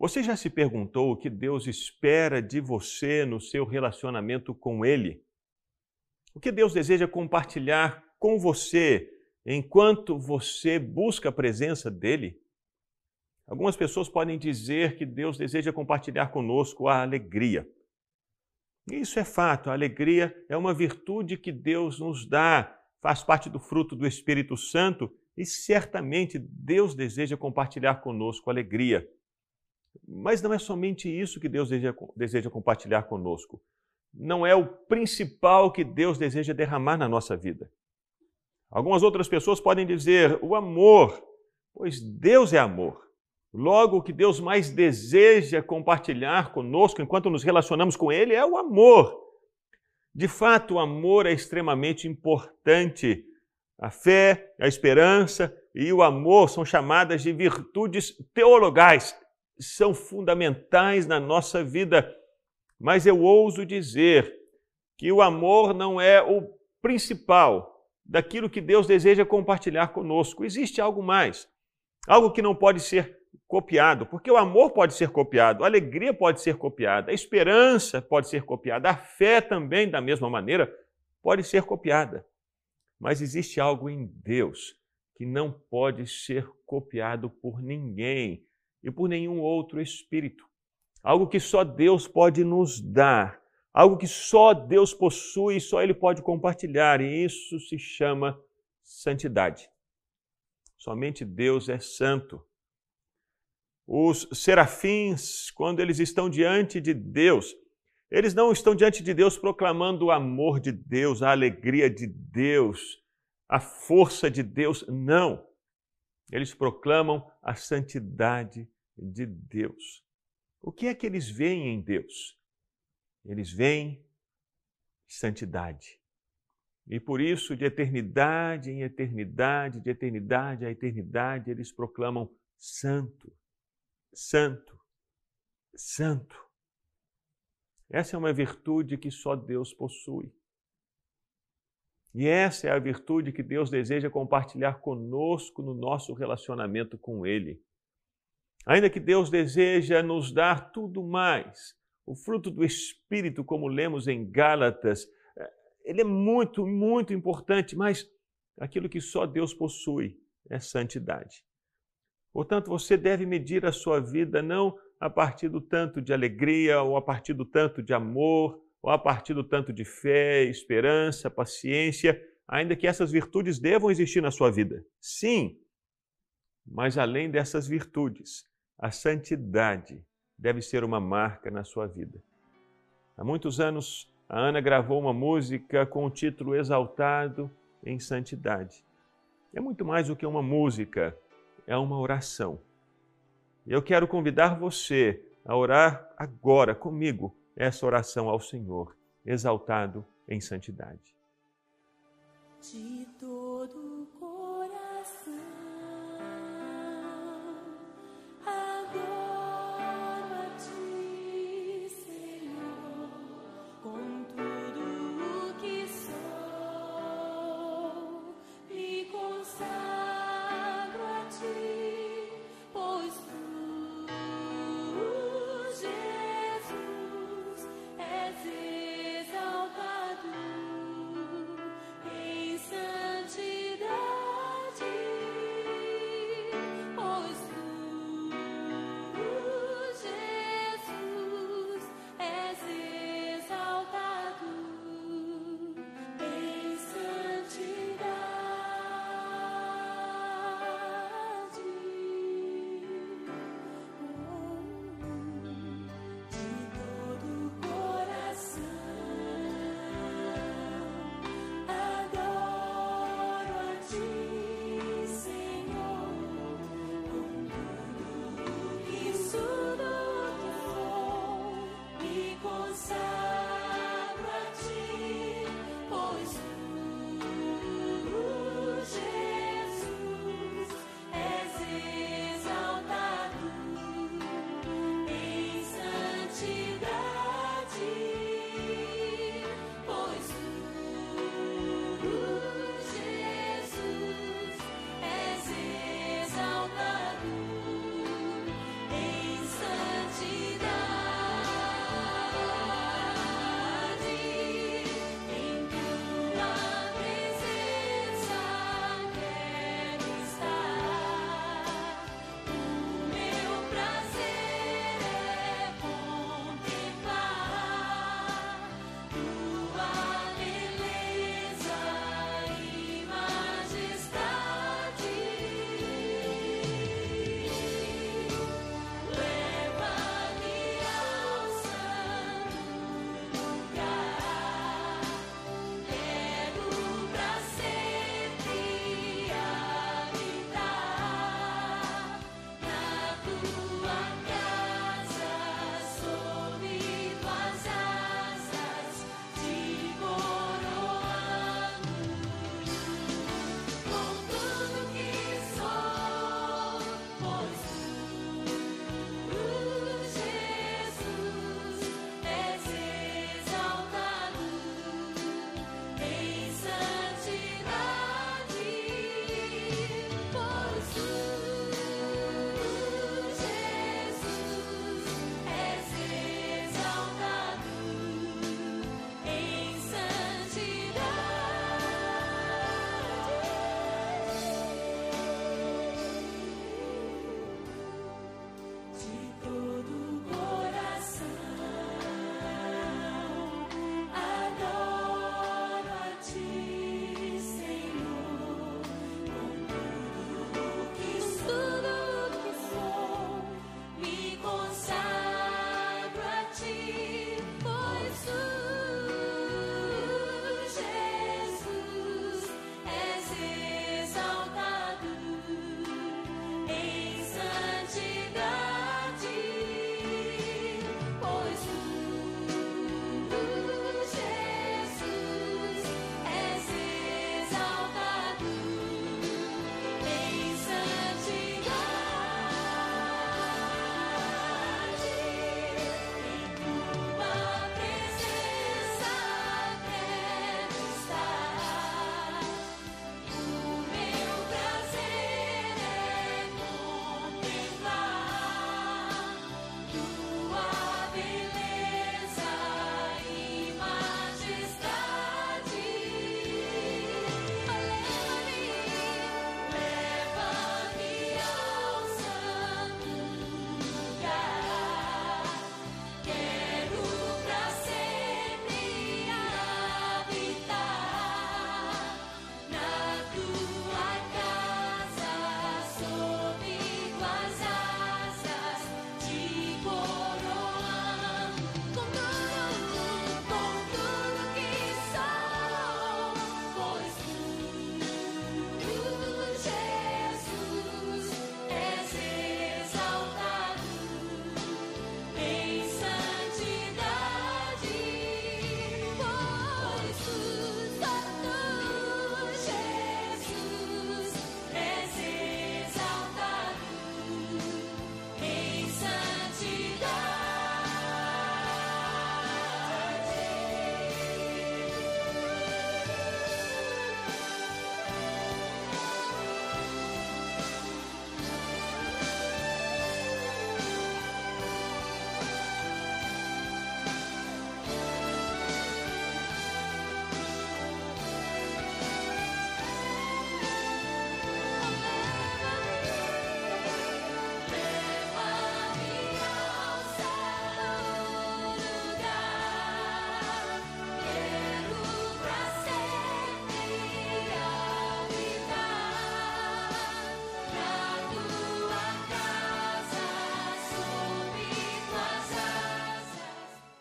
Você já se perguntou o que Deus espera de você no seu relacionamento com Ele? O que Deus deseja compartilhar com você enquanto você busca a presença dEle? Algumas pessoas podem dizer que Deus deseja compartilhar conosco a alegria. Isso é fato, a alegria é uma virtude que Deus nos dá, faz parte do fruto do Espírito Santo e certamente Deus deseja compartilhar conosco a alegria. Mas não é somente isso que Deus deseja, deseja compartilhar conosco. Não é o principal que Deus deseja derramar na nossa vida. Algumas outras pessoas podem dizer o amor, pois Deus é amor. Logo, o que Deus mais deseja compartilhar conosco enquanto nos relacionamos com Ele é o amor. De fato, o amor é extremamente importante. A fé, a esperança e o amor são chamadas de virtudes teologais, são fundamentais na nossa vida, mas eu ouso dizer que o amor não é o principal daquilo que Deus deseja compartilhar conosco. Existe algo mais, algo que não pode ser copiado, porque o amor pode ser copiado, a alegria pode ser copiada, a esperança pode ser copiada, a fé também, da mesma maneira, pode ser copiada. Mas existe algo em Deus que não pode ser copiado por ninguém e por nenhum outro espírito. Algo que só Deus pode nos dar, algo que só Deus possui e só Ele pode compartilhar, e isso se chama santidade. Somente Deus é santo. Os serafins, quando eles estão diante de Deus, eles não estão diante de Deus proclamando o amor de Deus, a alegria de Deus, a força de Deus, não. Eles proclamam a santidade de Deus. O que é que eles veem em Deus? Eles veem santidade. E por isso, de eternidade em eternidade, de eternidade a eternidade, eles proclamam santo, santo, santo. Essa é uma virtude que só Deus possui. E essa é a virtude que Deus deseja compartilhar conosco no nosso relacionamento com Ele. Ainda que Deus deseja nos dar tudo mais, o fruto do Espírito, como lemos em Gálatas, eh, ele é muito, muito importante, mas aquilo que só Deus possui é santidade. Portanto, você deve medir a sua vida não a partir do tanto de alegria, ou a partir do tanto de amor, ou a partir do tanto de fé, esperança, paciência, ainda que essas virtudes devam existir na sua vida. Sim, mas além dessas virtudes, a santidade deve ser uma marca na sua vida. Há muitos anos, a Ana gravou uma música com o título Exaltado em Santidade. É muito mais do que uma música, é uma oração. Eu quero convidar você a orar agora comigo essa oração ao Senhor, exaltado em santidade. De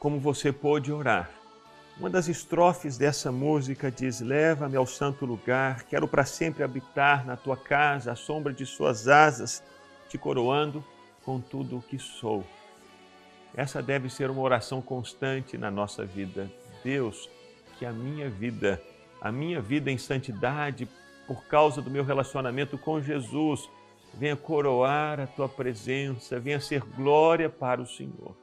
como você pôde orar. Uma das estrofes dessa música diz: Leva-me ao santo lugar, quero para sempre habitar na tua casa, à sombra de suas asas, te coroando com tudo o que sou. Essa deve ser uma oração constante na nossa vida. Deus, que a minha vida, a minha vida em santidade, por causa do meu relacionamento com Jesus, venha coroar a tua presença, venha ser glória para o Senhor.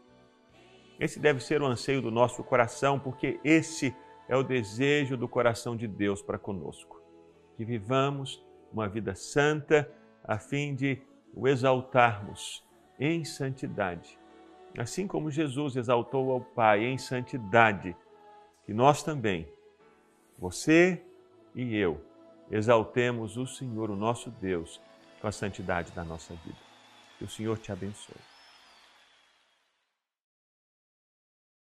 Esse deve ser o anseio do nosso coração, porque esse é o desejo do coração de Deus para conosco. Que vivamos uma vida santa a fim de o exaltarmos em santidade. Assim como Jesus exaltou ao Pai em santidade, que nós também, você e eu, exaltemos o Senhor, o nosso Deus, com a santidade da nossa vida. Que o Senhor te abençoe.